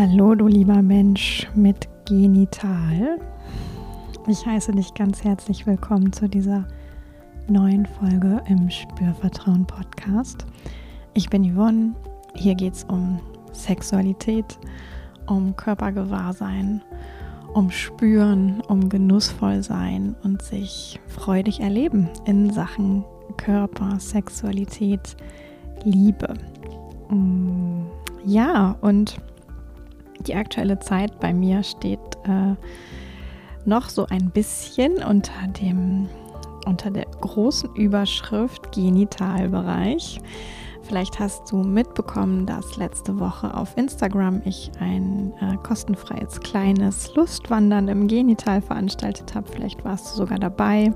Hallo, du lieber Mensch mit Genital. Ich heiße dich ganz herzlich willkommen zu dieser neuen Folge im Spürvertrauen Podcast. Ich bin Yvonne. Hier geht es um Sexualität, um Körpergewahrsein, um Spüren, um genussvoll sein und sich freudig erleben in Sachen Körper, Sexualität, Liebe. Mm, ja, und die aktuelle Zeit bei mir steht äh, noch so ein bisschen unter dem unter der großen Überschrift Genitalbereich. Vielleicht hast du mitbekommen, dass letzte Woche auf Instagram ich ein äh, kostenfreies kleines Lustwandern im Genital veranstaltet habe. Vielleicht warst du sogar dabei,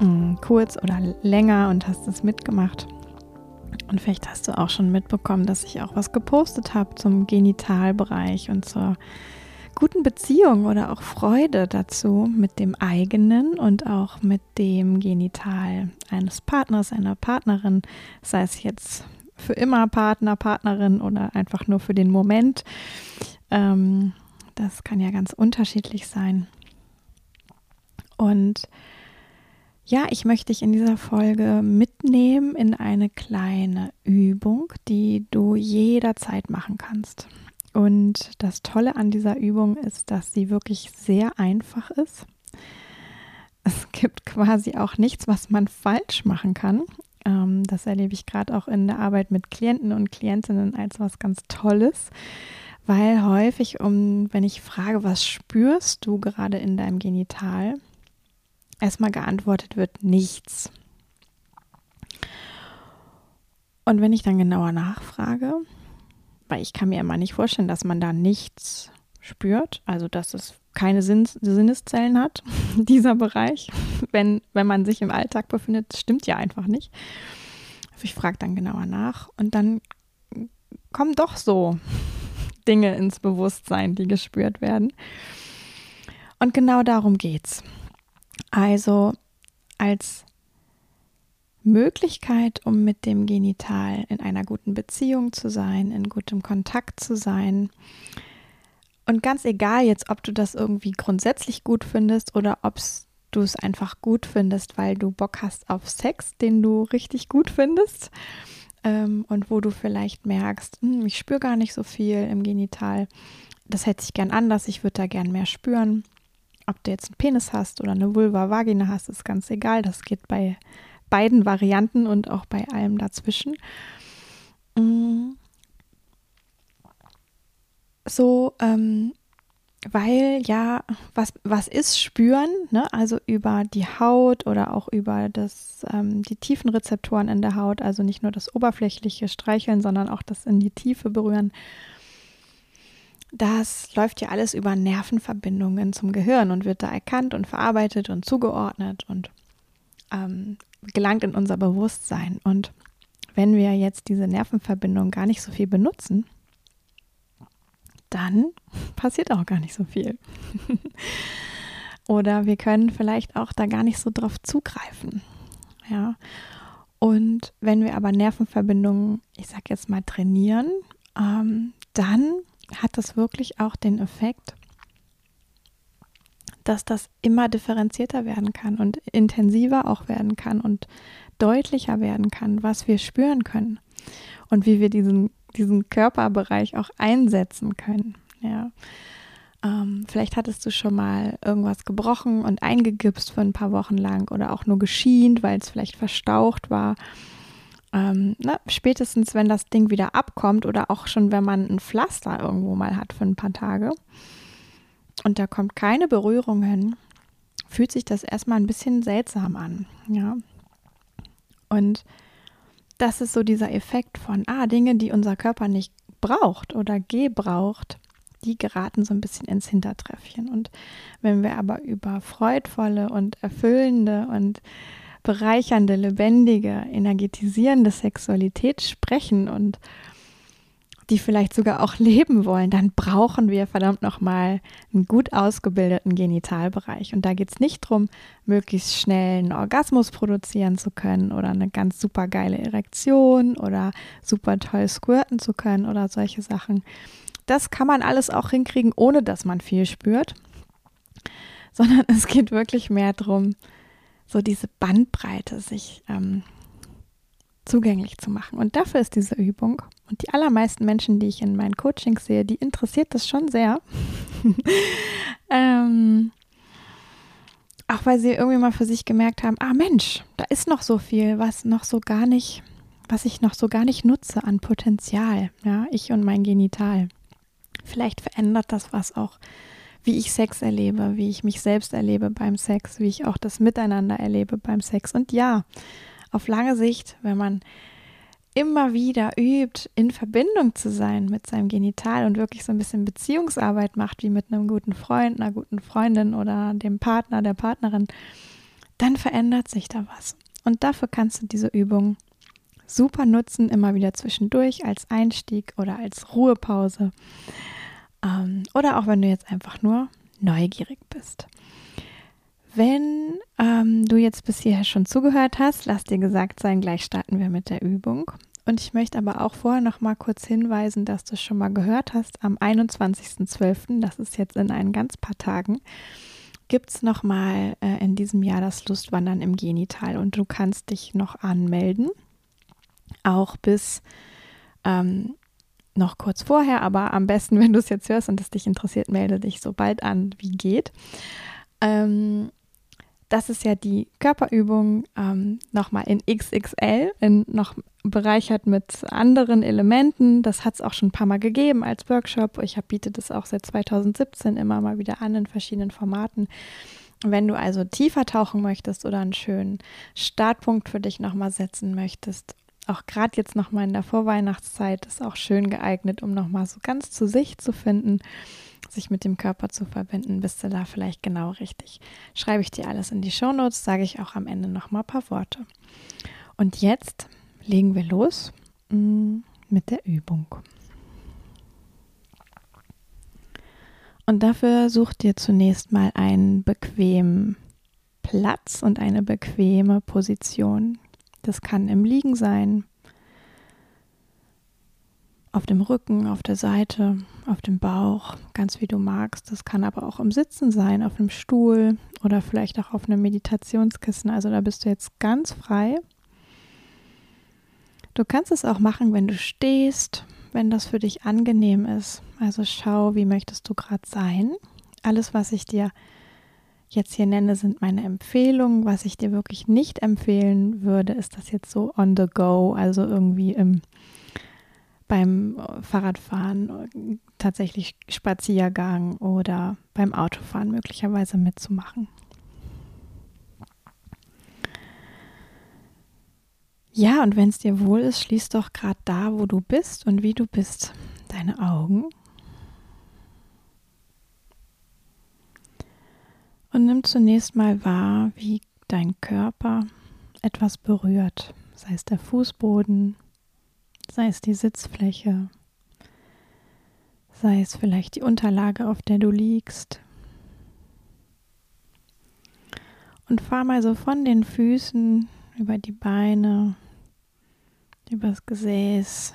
mh, mm, kurz oder länger und hast es mitgemacht. Und vielleicht hast du auch schon mitbekommen, dass ich auch was gepostet habe zum Genitalbereich und zur guten Beziehung oder auch Freude dazu mit dem eigenen und auch mit dem Genital eines Partners, einer Partnerin, sei es jetzt für immer Partner, Partnerin oder einfach nur für den Moment. Ähm, das kann ja ganz unterschiedlich sein. Und ja, ich möchte dich in dieser Folge mitnehmen in eine kleine Übung, die du jederzeit machen kannst. Und das Tolle an dieser Übung ist, dass sie wirklich sehr einfach ist. Es gibt quasi auch nichts, was man falsch machen kann. Ähm, das erlebe ich gerade auch in der Arbeit mit Klienten und Klientinnen als was ganz Tolles, weil häufig, um, wenn ich frage, was spürst du gerade in deinem Genital, erstmal geantwortet wird nichts. Und wenn ich dann genauer nachfrage, weil ich kann mir immer nicht vorstellen, dass man da nichts spürt, also dass es keine Sinn Sinneszellen hat, dieser Bereich, wenn, wenn man sich im Alltag befindet, stimmt ja einfach nicht. Also ich frage dann genauer nach und dann kommen doch so Dinge ins Bewusstsein, die gespürt werden. Und genau darum geht's. Also als Möglichkeit, um mit dem Genital in einer guten Beziehung zu sein, in gutem Kontakt zu sein. Und ganz egal jetzt, ob du das irgendwie grundsätzlich gut findest oder ob du es einfach gut findest, weil du Bock hast auf Sex, den du richtig gut findest ähm, und wo du vielleicht merkst, hm, ich spüre gar nicht so viel im Genital, das hätte ich gern anders, ich würde da gern mehr spüren ob du jetzt einen Penis hast oder eine Vulva, Vagina hast, ist ganz egal. Das geht bei beiden Varianten und auch bei allem dazwischen. Mm. So, ähm, weil ja, was, was ist spüren, ne? also über die Haut oder auch über das, ähm, die tiefen Rezeptoren in der Haut, also nicht nur das oberflächliche Streicheln, sondern auch das in die Tiefe berühren das läuft ja alles über Nervenverbindungen zum Gehirn und wird da erkannt und verarbeitet und zugeordnet und ähm, gelangt in unser Bewusstsein. Und wenn wir jetzt diese Nervenverbindung gar nicht so viel benutzen, dann passiert auch gar nicht so viel. Oder wir können vielleicht auch da gar nicht so drauf zugreifen. Ja. Und wenn wir aber Nervenverbindungen, ich sag jetzt mal, trainieren, ähm, dann hat das wirklich auch den Effekt, dass das immer differenzierter werden kann und intensiver auch werden kann und deutlicher werden kann, was wir spüren können und wie wir diesen, diesen Körperbereich auch einsetzen können. Ja. Ähm, vielleicht hattest du schon mal irgendwas gebrochen und eingegipst für ein paar Wochen lang oder auch nur geschient, weil es vielleicht verstaucht war ähm, na, spätestens wenn das Ding wieder abkommt oder auch schon wenn man ein Pflaster irgendwo mal hat für ein paar Tage und da kommt keine Berührung hin, fühlt sich das erstmal ein bisschen seltsam an. Ja. Und das ist so dieser Effekt von, ah, Dinge, die unser Körper nicht braucht oder gebraucht, die geraten so ein bisschen ins Hintertreffchen. Und wenn wir aber über freudvolle und erfüllende und bereichernde, lebendige, energetisierende Sexualität sprechen und die vielleicht sogar auch leben wollen, dann brauchen wir verdammt nochmal einen gut ausgebildeten Genitalbereich. Und da geht es nicht darum, möglichst schnell einen Orgasmus produzieren zu können oder eine ganz super geile Erektion oder super toll squirten zu können oder solche Sachen, das kann man alles auch hinkriegen, ohne dass man viel spürt, sondern es geht wirklich mehr darum, so diese Bandbreite sich ähm, zugänglich zu machen. Und dafür ist diese Übung. Und die allermeisten Menschen, die ich in meinen Coachings sehe, die interessiert das schon sehr. ähm, auch weil sie irgendwie mal für sich gemerkt haben, ah Mensch, da ist noch so viel, was noch so gar nicht, was ich noch so gar nicht nutze an Potenzial. Ja, ich und mein Genital. Vielleicht verändert das was auch, wie ich Sex erlebe, wie ich mich selbst erlebe beim Sex, wie ich auch das Miteinander erlebe beim Sex. Und ja, auf lange Sicht, wenn man immer wieder übt, in Verbindung zu sein mit seinem Genital und wirklich so ein bisschen Beziehungsarbeit macht, wie mit einem guten Freund, einer guten Freundin oder dem Partner, der Partnerin, dann verändert sich da was. Und dafür kannst du diese Übung super nutzen, immer wieder zwischendurch als Einstieg oder als Ruhepause. Ähm, oder auch wenn du jetzt einfach nur neugierig bist. Wenn ähm, du jetzt bis hierher schon zugehört hast, lass dir gesagt sein, gleich starten wir mit der Übung. Und ich möchte aber auch vorher noch mal kurz hinweisen, dass du schon mal gehört hast, am 21.12., das ist jetzt in ein ganz paar Tagen, gibt es noch mal äh, in diesem Jahr das Lustwandern im Genital und du kannst dich noch anmelden, auch bis ähm, noch kurz vorher, aber am besten, wenn du es jetzt hörst und es dich interessiert, melde dich so bald an, wie geht. Ähm, das ist ja die Körperübung ähm, nochmal in XXL, in noch bereichert mit anderen Elementen. Das hat es auch schon ein paar Mal gegeben als Workshop. Ich hab, biete das auch seit 2017 immer mal wieder an in verschiedenen Formaten. Wenn du also tiefer tauchen möchtest oder einen schönen Startpunkt für dich nochmal setzen möchtest, auch gerade jetzt nochmal in der Vorweihnachtszeit, ist auch schön geeignet, um nochmal so ganz zu sich zu finden sich mit dem Körper zu verbinden, bist du da vielleicht genau richtig. Schreibe ich dir alles in die Shownotes, sage ich auch am Ende noch mal ein paar Worte. Und jetzt legen wir los mm, mit der Übung. Und dafür such dir zunächst mal einen bequemen Platz und eine bequeme Position. Das kann im Liegen sein, auf dem Rücken, auf der Seite, auf dem Bauch, ganz wie du magst. Das kann aber auch im Sitzen sein, auf einem Stuhl oder vielleicht auch auf einem Meditationskissen. Also da bist du jetzt ganz frei. Du kannst es auch machen, wenn du stehst, wenn das für dich angenehm ist. Also schau, wie möchtest du gerade sein. Alles, was ich dir jetzt hier nenne, sind meine Empfehlungen. Was ich dir wirklich nicht empfehlen würde, ist das jetzt so on the go, also irgendwie im beim Fahrradfahren, tatsächlich Spaziergang oder beim Autofahren möglicherweise mitzumachen. Ja, und wenn es dir wohl ist, schließ doch gerade da, wo du bist und wie du bist, deine Augen. Und nimm zunächst mal wahr, wie dein Körper etwas berührt, sei es der Fußboden, sei es die Sitzfläche, sei es vielleicht die Unterlage, auf der du liegst. Und fahr mal so von den Füßen über die Beine, übers Gesäß,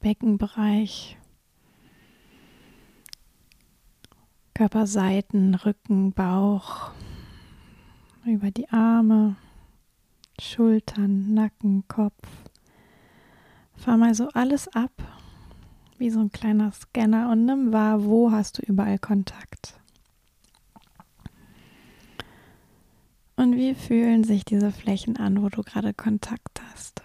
Beckenbereich, Körperseiten, Rücken, Bauch, über die Arme, Schultern, Nacken, Kopf. Fahr mal so alles ab, wie so ein kleiner Scanner und nimm wahr, wo hast du überall Kontakt. Und wie fühlen sich diese Flächen an, wo du gerade Kontakt hast?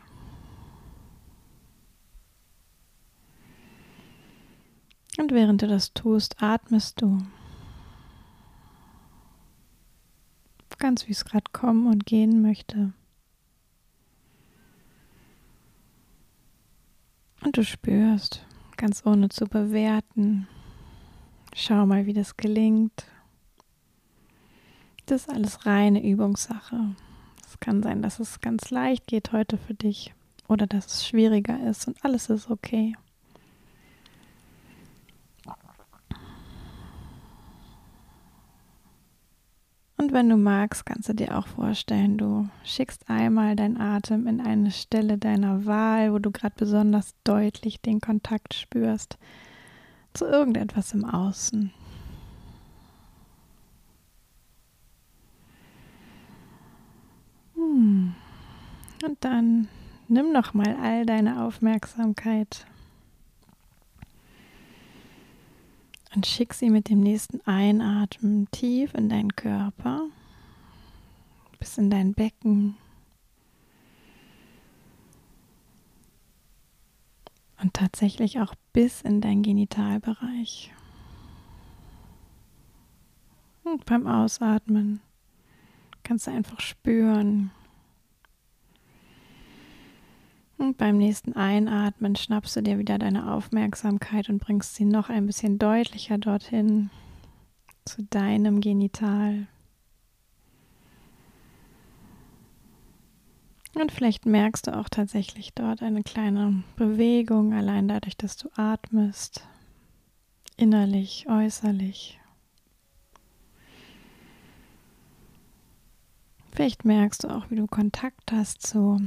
Und während du das tust, atmest du. Ganz wie es gerade kommen und gehen möchte. Und du spürst, ganz ohne zu bewerten. Schau mal, wie das gelingt. Das ist alles reine Übungssache. Es kann sein, dass es ganz leicht geht heute für dich oder dass es schwieriger ist und alles ist okay. Und wenn du magst, kannst du dir auch vorstellen, du schickst einmal deinen Atem in eine Stelle deiner Wahl, wo du gerade besonders deutlich den Kontakt spürst. zu irgendetwas im Außen. Hm. Und dann nimm noch mal all deine Aufmerksamkeit und schick sie mit dem nächsten Einatmen tief in deinen Körper, bis in dein Becken. Und tatsächlich auch bis in deinen Genitalbereich. Und beim Ausatmen kannst du einfach spüren, beim nächsten Einatmen schnappst du dir wieder deine Aufmerksamkeit und bringst sie noch ein bisschen deutlicher dorthin zu deinem Genital. Und vielleicht merkst du auch tatsächlich dort eine kleine Bewegung, allein dadurch, dass du atmest, innerlich, äußerlich. Vielleicht merkst du auch, wie du Kontakt hast zu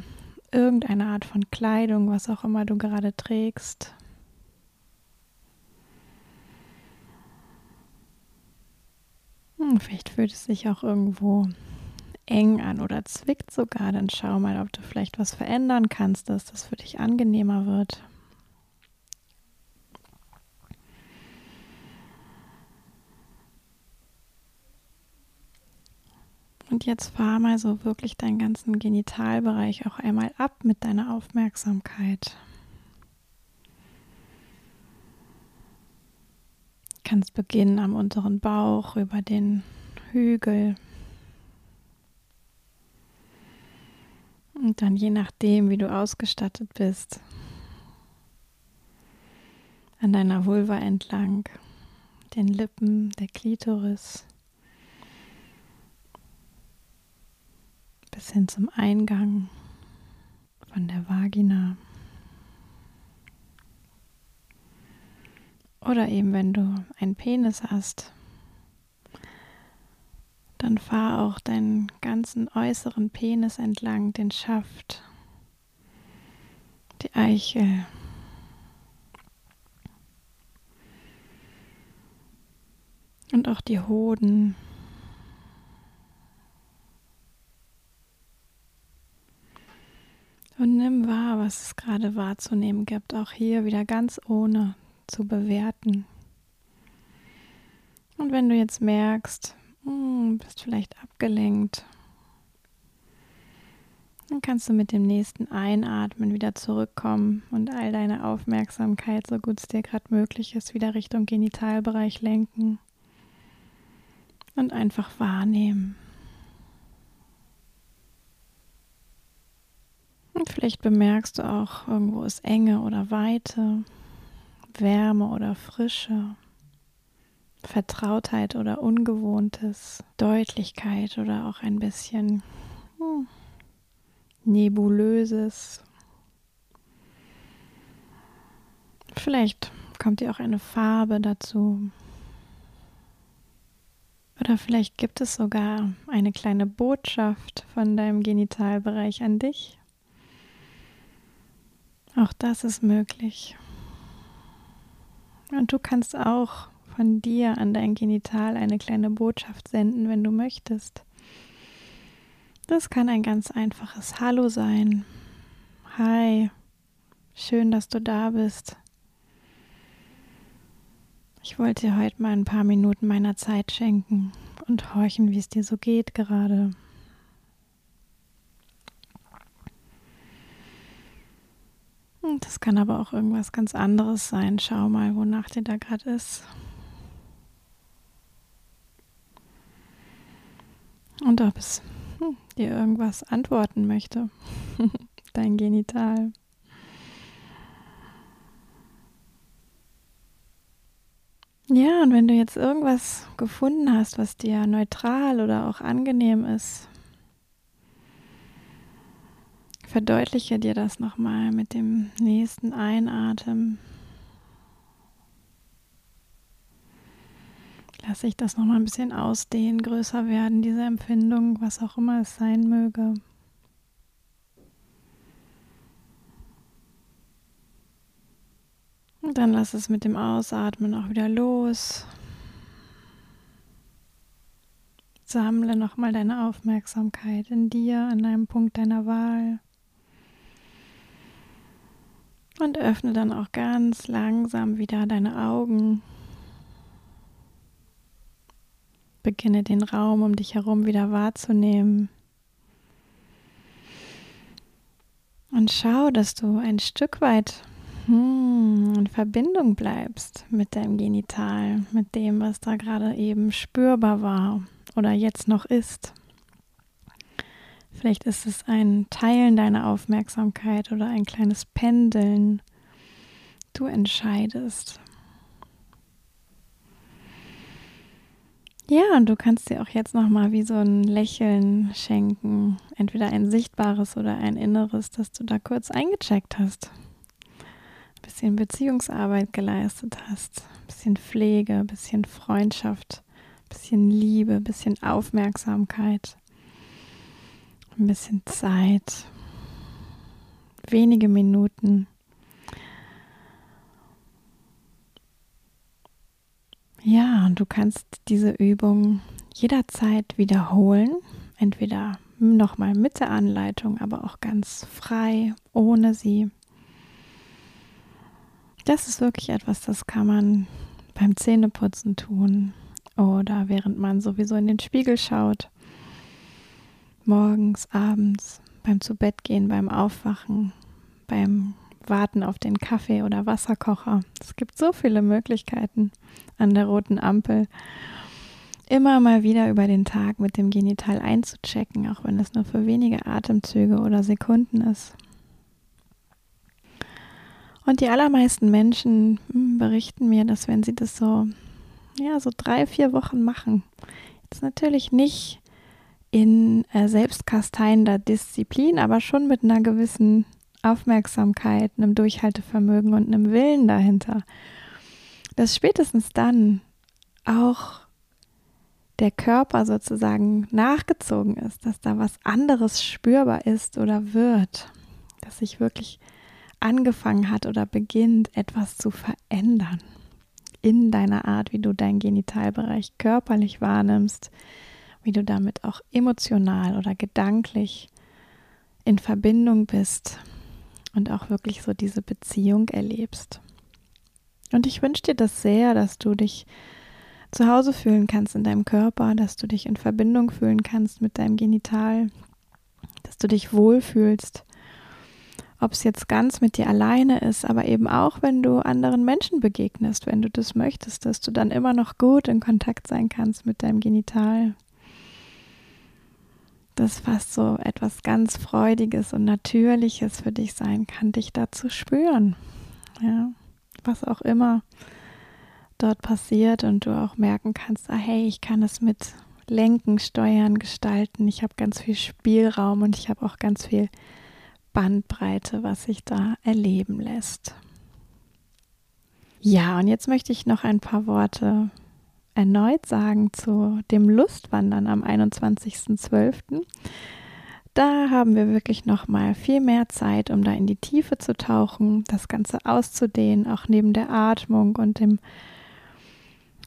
irgendeine Art von Kleidung, was auch immer du gerade trägst. Hm, vielleicht fühlt es sich auch irgendwo eng an oder zwickt sogar. Dann schau mal, ob du vielleicht was verändern kannst, dass das für dich angenehmer wird. Jetzt fahr mal so wirklich deinen ganzen Genitalbereich auch einmal ab mit deiner Aufmerksamkeit. Du kannst beginnen am unteren Bauch, über den Hügel. Und dann je nachdem, wie du ausgestattet bist, an deiner Vulva entlang, den Lippen, der Klitoris. Bis hin zum Eingang von der Vagina. Oder eben wenn du einen Penis hast, dann fahr auch deinen ganzen äußeren Penis entlang, den Schaft, die Eichel. Und auch die Hoden. Und nimm wahr, was es gerade wahrzunehmen gibt. Auch hier wieder ganz ohne zu bewerten. Und wenn du jetzt merkst, hm, bist vielleicht abgelenkt, dann kannst du mit dem nächsten Einatmen wieder zurückkommen und all deine Aufmerksamkeit, so gut es dir gerade möglich ist, wieder Richtung Genitalbereich lenken und einfach wahrnehmen. Und vielleicht bemerkst du auch, irgendwo ist Enge oder Weite, Wärme oder Frische, Vertrautheit oder Ungewohntes, Deutlichkeit oder auch ein bisschen hm, Nebulöses. Vielleicht kommt dir auch eine Farbe dazu. Oder vielleicht gibt es sogar eine kleine Botschaft von deinem Genitalbereich an dich. Auch das ist möglich. Und du kannst auch von dir an dein Genital eine kleine Botschaft senden, wenn du möchtest. Das kann ein ganz einfaches Hallo sein. Hi, schön, dass du da bist. Ich wollte dir heute mal ein paar Minuten meiner Zeit schenken und horchen, wie es dir so geht gerade. Das kann aber auch irgendwas ganz anderes sein. Schau mal, wonach dir da gerade ist. Und ob es hm, dir irgendwas antworten möchte. Dein Genital. Ja, und wenn du jetzt irgendwas gefunden hast, was dir neutral oder auch angenehm ist, verdeutliche dir das nochmal mit dem nächsten Einatmen. Lass ich das nochmal ein bisschen ausdehnen, größer werden, diese Empfindung, was auch immer es sein möge. Und Dann lass es mit dem Ausatmen auch wieder los. Sammle nochmal deine Aufmerksamkeit in dir, an einem Punkt deiner Wahl. Und öffne dann auch ganz langsam wieder deine Augen. Beginne den Raum um dich herum wieder wahrzunehmen. Und schau, dass du ein Stück weit hm, in Verbindung bleibst mit deinem Genital, mit dem, was da gerade eben spürbar war oder jetzt noch ist. Vielleicht ist es ein Teilen deiner Aufmerksamkeit oder ein kleines Pendeln. Du entscheidest. Ja, und du kannst dir auch jetzt nochmal wie so ein Lächeln schenken. Entweder ein sichtbares oder ein inneres, dass du da kurz eingecheckt hast. Ein bisschen Beziehungsarbeit geleistet hast. Ein bisschen Pflege, ein bisschen Freundschaft, ein bisschen Liebe, ein bisschen Aufmerksamkeit. Ein bisschen Zeit. Wenige Minuten. Ja, und du kannst diese Übung jederzeit wiederholen, entweder nochmal mit der Anleitung, aber auch ganz frei, ohne sie. Das ist wirklich etwas, das kann man beim Zähneputzen tun oder während man sowieso in den Spiegel schaut, morgens, abends, beim Zubettgehen, beim Aufwachen, beim warten auf den Kaffee oder Wasserkocher. Es gibt so viele Möglichkeiten an der roten Ampel. Immer mal wieder über den Tag mit dem Genital einzuchecken, auch wenn es nur für wenige Atemzüge oder Sekunden ist. Und die allermeisten Menschen hm, berichten mir, dass wenn sie das so, ja, so drei, vier Wochen machen, jetzt natürlich nicht in äh, selbstkasteiender Disziplin, aber schon mit einer gewissen Aufmerksamkeit, einem Durchhaltevermögen und einem Willen dahinter, dass spätestens dann auch der Körper sozusagen nachgezogen ist, dass da was anderes spürbar ist oder wird, dass sich wirklich angefangen hat oder beginnt, etwas zu verändern in deiner Art, wie du deinen Genitalbereich körperlich wahrnimmst, wie du damit auch emotional oder gedanklich in Verbindung bist und auch wirklich so diese Beziehung erlebst. Und ich wünsche dir das sehr, dass du dich zu Hause fühlen kannst in deinem Körper, dass du dich in Verbindung fühlen kannst mit deinem Genital, dass du dich wohlfühlst, ob es jetzt ganz mit dir alleine ist, aber eben auch, wenn du anderen Menschen begegnest, wenn du das möchtest, dass du dann immer noch gut in Kontakt sein kannst mit deinem Genital, das fast so etwas ganz Freudiges und Natürliches für dich sein kann, dich da zu spüren. Ja, was auch immer dort passiert und du auch merken kannst, ah hey, ich kann es mit lenken, steuern, gestalten. Ich habe ganz viel Spielraum und ich habe auch ganz viel Bandbreite, was sich da erleben lässt. Ja, und jetzt möchte ich noch ein paar Worte erneut sagen zu dem Lustwandern am 21.12. Da haben wir wirklich noch mal viel mehr Zeit, um da in die Tiefe zu tauchen, das Ganze auszudehnen, auch neben der Atmung und dem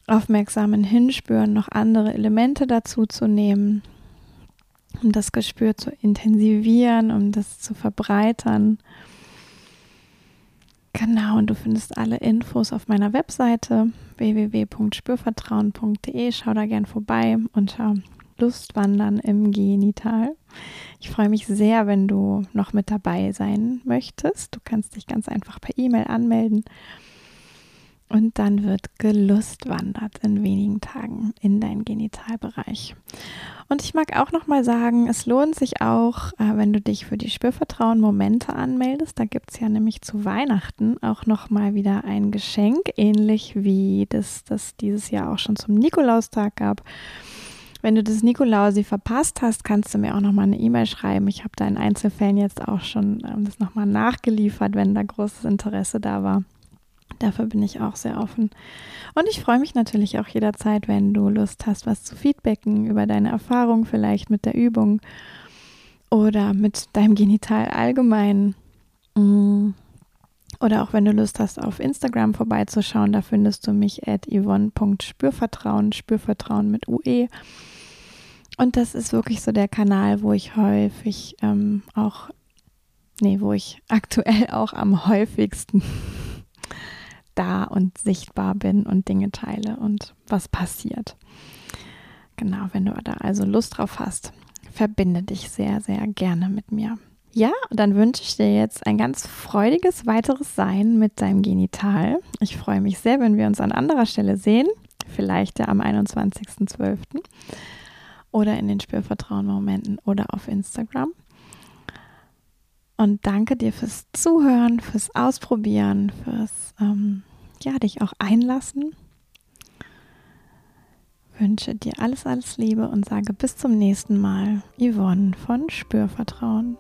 aufmerksamen Hinspüren noch andere Elemente dazu zu nehmen, um das Gespür zu intensivieren, um das zu verbreitern. Genau, und du findest alle Infos auf meiner Webseite www.spürvertrauen.de. Schau da gern vorbei unter Lustwandern im Genital. Ich freue mich sehr, wenn du noch mit dabei sein möchtest. Du kannst dich ganz einfach per E-Mail anmelden und dann wird gelustwandert in wenigen Tagen in deinen Genitalbereich. Und ich mag auch noch mal sagen, es lohnt sich auch, äh, wenn du dich für die Spürvertrauen Momente anmeldest. Da gibt es ja nämlich zu Weihnachten auch noch mal wieder ein Geschenk, ähnlich wie das, das dieses Jahr auch schon zum Nikolaustag gab. Wenn du das Nikolausi verpasst hast, kannst du mir auch noch mal eine E-Mail schreiben. Ich habe da in Einzelfällen jetzt auch schon ähm, das noch mal nachgeliefert, wenn da großes Interesse da war. Dafür bin ich auch sehr offen. Und ich freue mich natürlich auch jederzeit, wenn du Lust hast, was zu feedbacken über deine Erfahrung vielleicht mit der Übung oder mit deinem Genital allgemein. Mm. Oder auch wenn du Lust hast, auf Instagram vorbeizuschauen, da findest du mich at yvonne.spürvertrauen, Spürvertrauen mit UE. Und das ist wirklich so der Kanal, wo ich häufig ähm, auch, nee, wo ich aktuell auch am häufigsten da und sichtbar bin und Dinge teile und was passiert. Genau, wenn du da also Lust drauf hast, verbinde dich sehr, sehr gerne mit mir. Ja, dann wünsche ich dir jetzt ein ganz freudiges weiteres Sein mit deinem Genital. Ich freue mich sehr, wenn wir uns an anderer Stelle sehen, vielleicht ja am 21.12. oder in den Spürvertrauen-Momenten oder auf Instagram. Und danke dir fürs Zuhören, fürs Ausprobieren, fürs ähm, ja, dich auch einlassen. Wünsche dir alles, alles Liebe und sage bis zum nächsten Mal. Yvonne von Spürvertrauen.